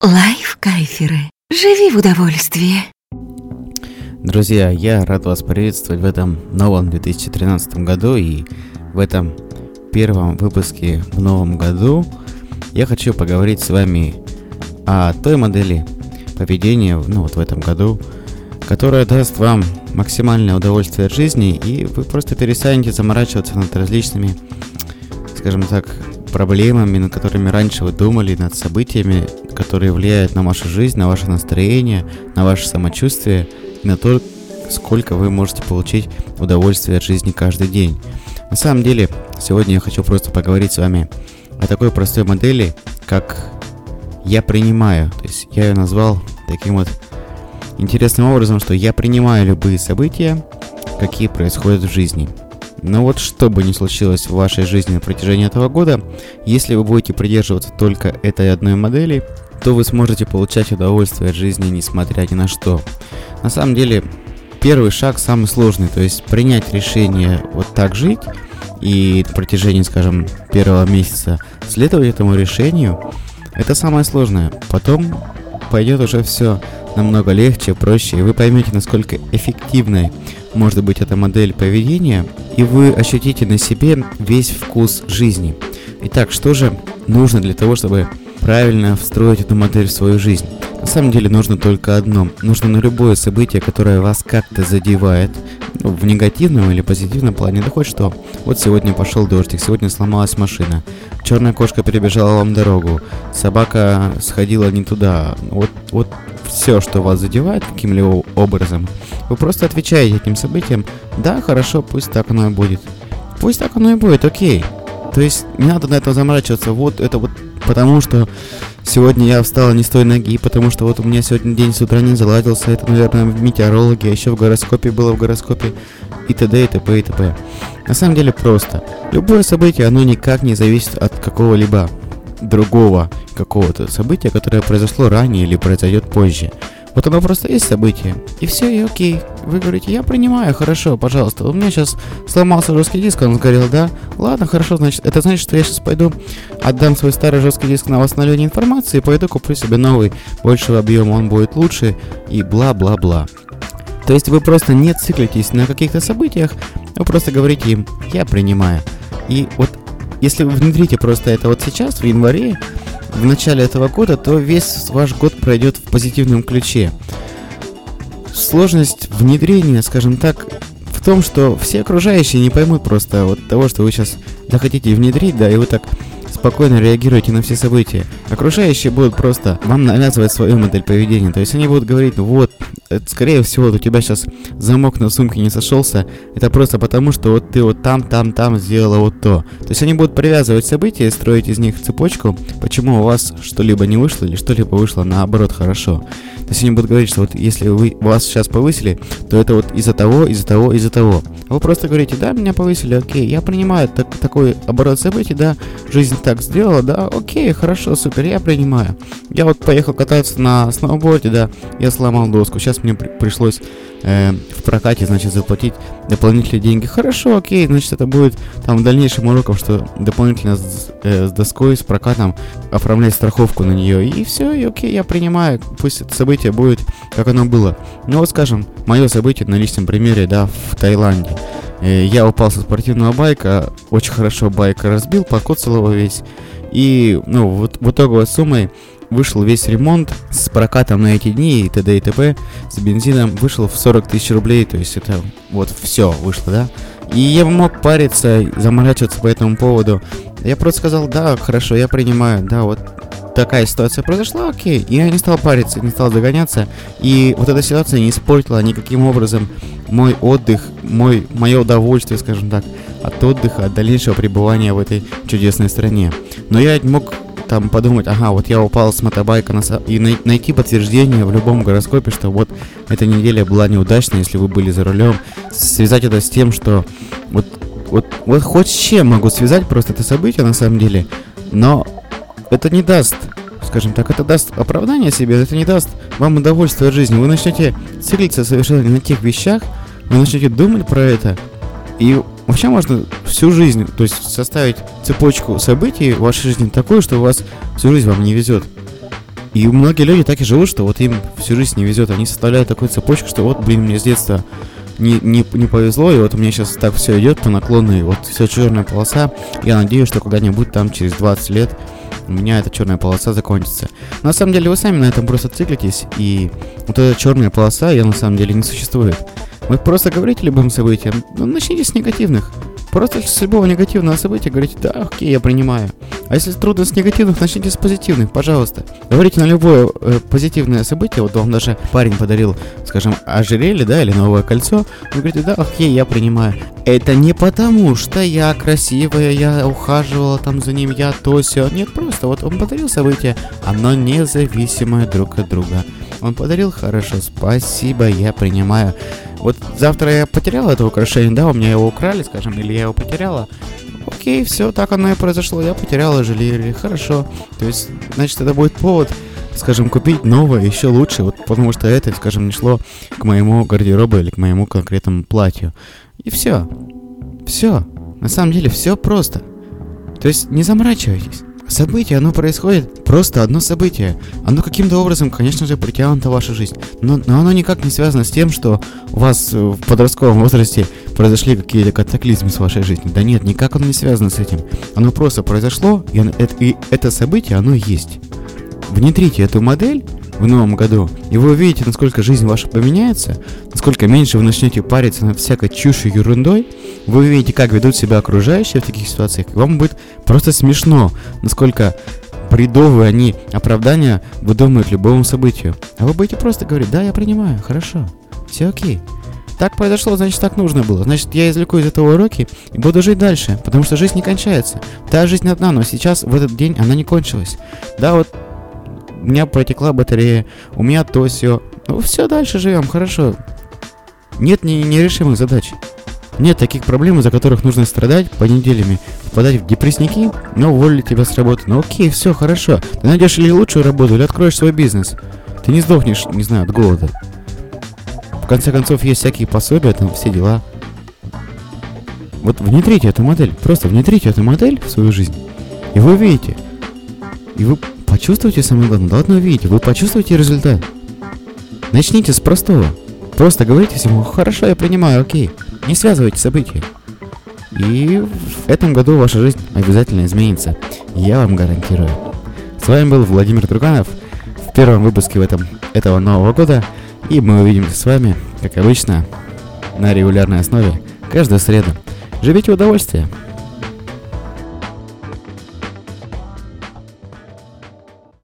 Лайф-кайферы. Живи в удовольствии. Друзья, я рад вас приветствовать в этом новом 2013 году и в этом первом выпуске в новом году я хочу поговорить с вами о той модели поведения, ну вот в этом году, которая даст вам максимальное удовольствие от жизни, и вы просто перестанете заморачиваться над различными, скажем так, проблемами, над которыми раньше вы думали, над событиями, которые влияют на вашу жизнь, на ваше настроение, на ваше самочувствие и на то, сколько вы можете получить удовольствие от жизни каждый день. На самом деле, сегодня я хочу просто поговорить с вами о такой простой модели, как «я принимаю». То есть я ее назвал таким вот интересным образом, что я принимаю любые события, какие происходят в жизни – но вот что бы ни случилось в вашей жизни на протяжении этого года, если вы будете придерживаться только этой одной модели, то вы сможете получать удовольствие от жизни несмотря ни на что. На самом деле, первый шаг самый сложный, то есть принять решение вот так жить и на протяжении, скажем, первого месяца следовать этому решению, это самое сложное. Потом пойдет уже все намного легче, проще, и вы поймете, насколько эффективной может быть эта модель поведения, и вы ощутите на себе весь вкус жизни. Итак, что же нужно для того, чтобы правильно встроить эту модель в свою жизнь? На самом деле нужно только одно. Нужно на любое событие, которое вас как-то задевает, ну, в негативном или позитивном плане, да хоть что. Вот сегодня пошел дождик, сегодня сломалась машина, черная кошка перебежала вам дорогу, собака сходила не туда. Вот, вот все, что вас задевает каким-либо образом, вы просто отвечаете этим событиям, да, хорошо, пусть так оно и будет. Пусть так оно и будет, окей. То есть не надо на это заморачиваться, вот это вот потому что сегодня я встала не с той ноги, потому что вот у меня сегодня день с утра не заладился, это, наверное, в метеорологии, а еще в гороскопе было в гороскопе и т.д. и т.п. и т.п. На самом деле просто. Любое событие, оно никак не зависит от какого-либо другого какого-то события, которое произошло ранее или произойдет позже. Вот оно просто есть событие, и все, и окей. Вы говорите, я принимаю, хорошо, пожалуйста. У меня сейчас сломался жесткий диск, он сгорел, да? Ладно, хорошо, значит, это значит, что я сейчас пойду, отдам свой старый жесткий диск на восстановление информации, и пойду куплю себе новый, большего объема, он будет лучше, и бла-бла-бла. То есть вы просто не циклитесь на каких-то событиях, вы просто говорите им, я принимаю. И вот если вы внедрите просто это вот сейчас, в январе, в начале этого года, то весь ваш год пройдет в позитивном ключе. Сложность внедрения, скажем так, в том, что все окружающие не поймут просто вот того, что вы сейчас захотите внедрить, да, и вы так спокойно реагируете на все события. Окружающие будут просто вам навязывать свою модель поведения. То есть они будут говорить, ну вот, скорее всего, у тебя сейчас замок на сумке не сошелся. Это просто потому, что вот ты вот там, там, там сделала вот то. То есть они будут привязывать события, строить из них цепочку, почему у вас что-либо не вышло или что-либо вышло наоборот хорошо. То есть они будут говорить, что вот если вы вас сейчас повысили, то это вот из-за того, из-за того, из-за того. Вы просто говорите, да, меня повысили, окей, я принимаю так, такой оборот событий, да, жизнь так сделала, да, окей, хорошо, супер, я принимаю. Я вот поехал кататься на сноуборде, да, я сломал доску, сейчас мне при пришлось э, в прокате, значит, заплатить дополнительные деньги. Хорошо, окей, значит, это будет там в дальнейшем уроком, что дополнительно с, э, с доской, с прокатом оформлять страховку на нее. И все, и окей, я принимаю, пусть это событие будет, как оно было. Ну вот, скажем, мое событие на личном примере, да, в Таиланде. Э, я упал со спортивного байка, очень хорошо байк разбил, покоцал его весь. И, ну, вот в итоговой суммой вышел весь ремонт с прокатом на эти дни и т.д. и т.п. с бензином вышел в 40 тысяч рублей, то есть это вот все вышло, да? И я мог париться, заморачиваться по этому поводу. Я просто сказал, да, хорошо, я принимаю, да, вот такая ситуация произошла, окей. И я не стал париться, не стал загоняться. И вот эта ситуация не испортила никаким образом мой отдых, мой, мое удовольствие, скажем так, от отдыха, от дальнейшего пребывания в этой чудесной стране. Но я мог там подумать, ага, вот я упал с мотобайка на, и най- найти подтверждение в любом гороскопе, что вот эта неделя была неудачной, если вы были за рулем, связать это с тем, что вот, вот, вот хоть с чем могу связать просто это событие на самом деле, но это не даст, скажем так, это даст оправдание себе, это не даст вам удовольствие от жизни. Вы начнете циклиться совершенно на тех вещах, вы начнете думать про это, и вообще можно всю жизнь, то есть составить цепочку событий в вашей жизни такую, что у вас всю жизнь вам не везет. И многие люди так и живут, что вот им всю жизнь не везет. Они составляют такую цепочку, что вот, блин, мне с детства не, не, не повезло, и вот у меня сейчас так все идет по наклонной, вот все черная полоса. Я надеюсь, что когда-нибудь там через 20 лет у меня эта черная полоса закончится. На самом деле вы сами на этом просто циклитесь, и вот эта черная полоса, я на самом деле не существует. Вы просто говорите любым событиям, ну, начните с негативных. Просто с любого негативного события говорите, да, окей, я принимаю. А если трудно с негативных, начните с позитивных, пожалуйста. Говорите на любое э, позитивное событие, вот вам даже парень подарил, скажем, ожерелье, да, или новое кольцо, вы говорите, да, окей, я принимаю. Это не потому, что я красивая, я ухаживала там за ним, я то все. Нет, просто вот он подарил событие, оно независимое друг от друга. Он подарил хорошо, спасибо, я принимаю. Вот завтра я потеряла это украшение, да, у меня его украли, скажем, или я его потеряла. Окей, все, так оно и произошло, я потеряла ожерелье, хорошо. То есть, значит, это будет повод, скажем, купить новое, еще лучше, вот потому что это, скажем, не шло к моему гардеробу или к моему конкретному платью. И все. Все. На самом деле все просто. То есть не заморачивайтесь. Событие, оно происходит, просто одно событие. Оно каким-то образом, конечно же, притянуто в вашу жизнь. Но, но оно никак не связано с тем, что у вас в подростковом возрасте произошли какие-то катаклизмы с вашей жизнью. Да нет, никак оно не связано с этим. Оно просто произошло, и, оно, это, и это событие, оно есть. Внедрите эту модель в новом году, и вы увидите, насколько жизнь ваша поменяется, насколько меньше вы начнете париться над всякой чушью ерундой, вы увидите, как ведут себя окружающие в таких ситуациях, и вам будет просто смешно, насколько бредовые они оправдания выдумывают любому событию. А вы будете просто говорить, да, я принимаю, хорошо, все окей. Так произошло, значит, так нужно было. Значит, я извлеку из этого уроки и буду жить дальше, потому что жизнь не кончается. Та жизнь одна, но сейчас, в этот день, она не кончилась. Да, вот меня протекла батарея, у меня то все. Ну, все, дальше живем, хорошо. Нет не, нерешимых задач. Нет таких проблем, из-за которых нужно страдать по неделями, попадать в депрессники, но уволили тебя с работы. Ну окей, все, хорошо. Ты найдешь или лучшую работу, или откроешь свой бизнес. Ты не сдохнешь, не знаю, от голода. В конце концов, есть всякие пособия, там все дела. Вот внедрите эту модель, просто внедрите эту модель в свою жизнь, и вы увидите. И вы почувствуйте самое главное, да увидите, вы почувствуете результат. Начните с простого. Просто говорите всему, хорошо, я принимаю, окей. Не связывайте события. И в этом году ваша жизнь обязательно изменится. Я вам гарантирую. С вами был Владимир Труганов в первом выпуске в этом, этого нового года. И мы увидимся с вами, как обычно, на регулярной основе каждую среду. Живите в удовольствие.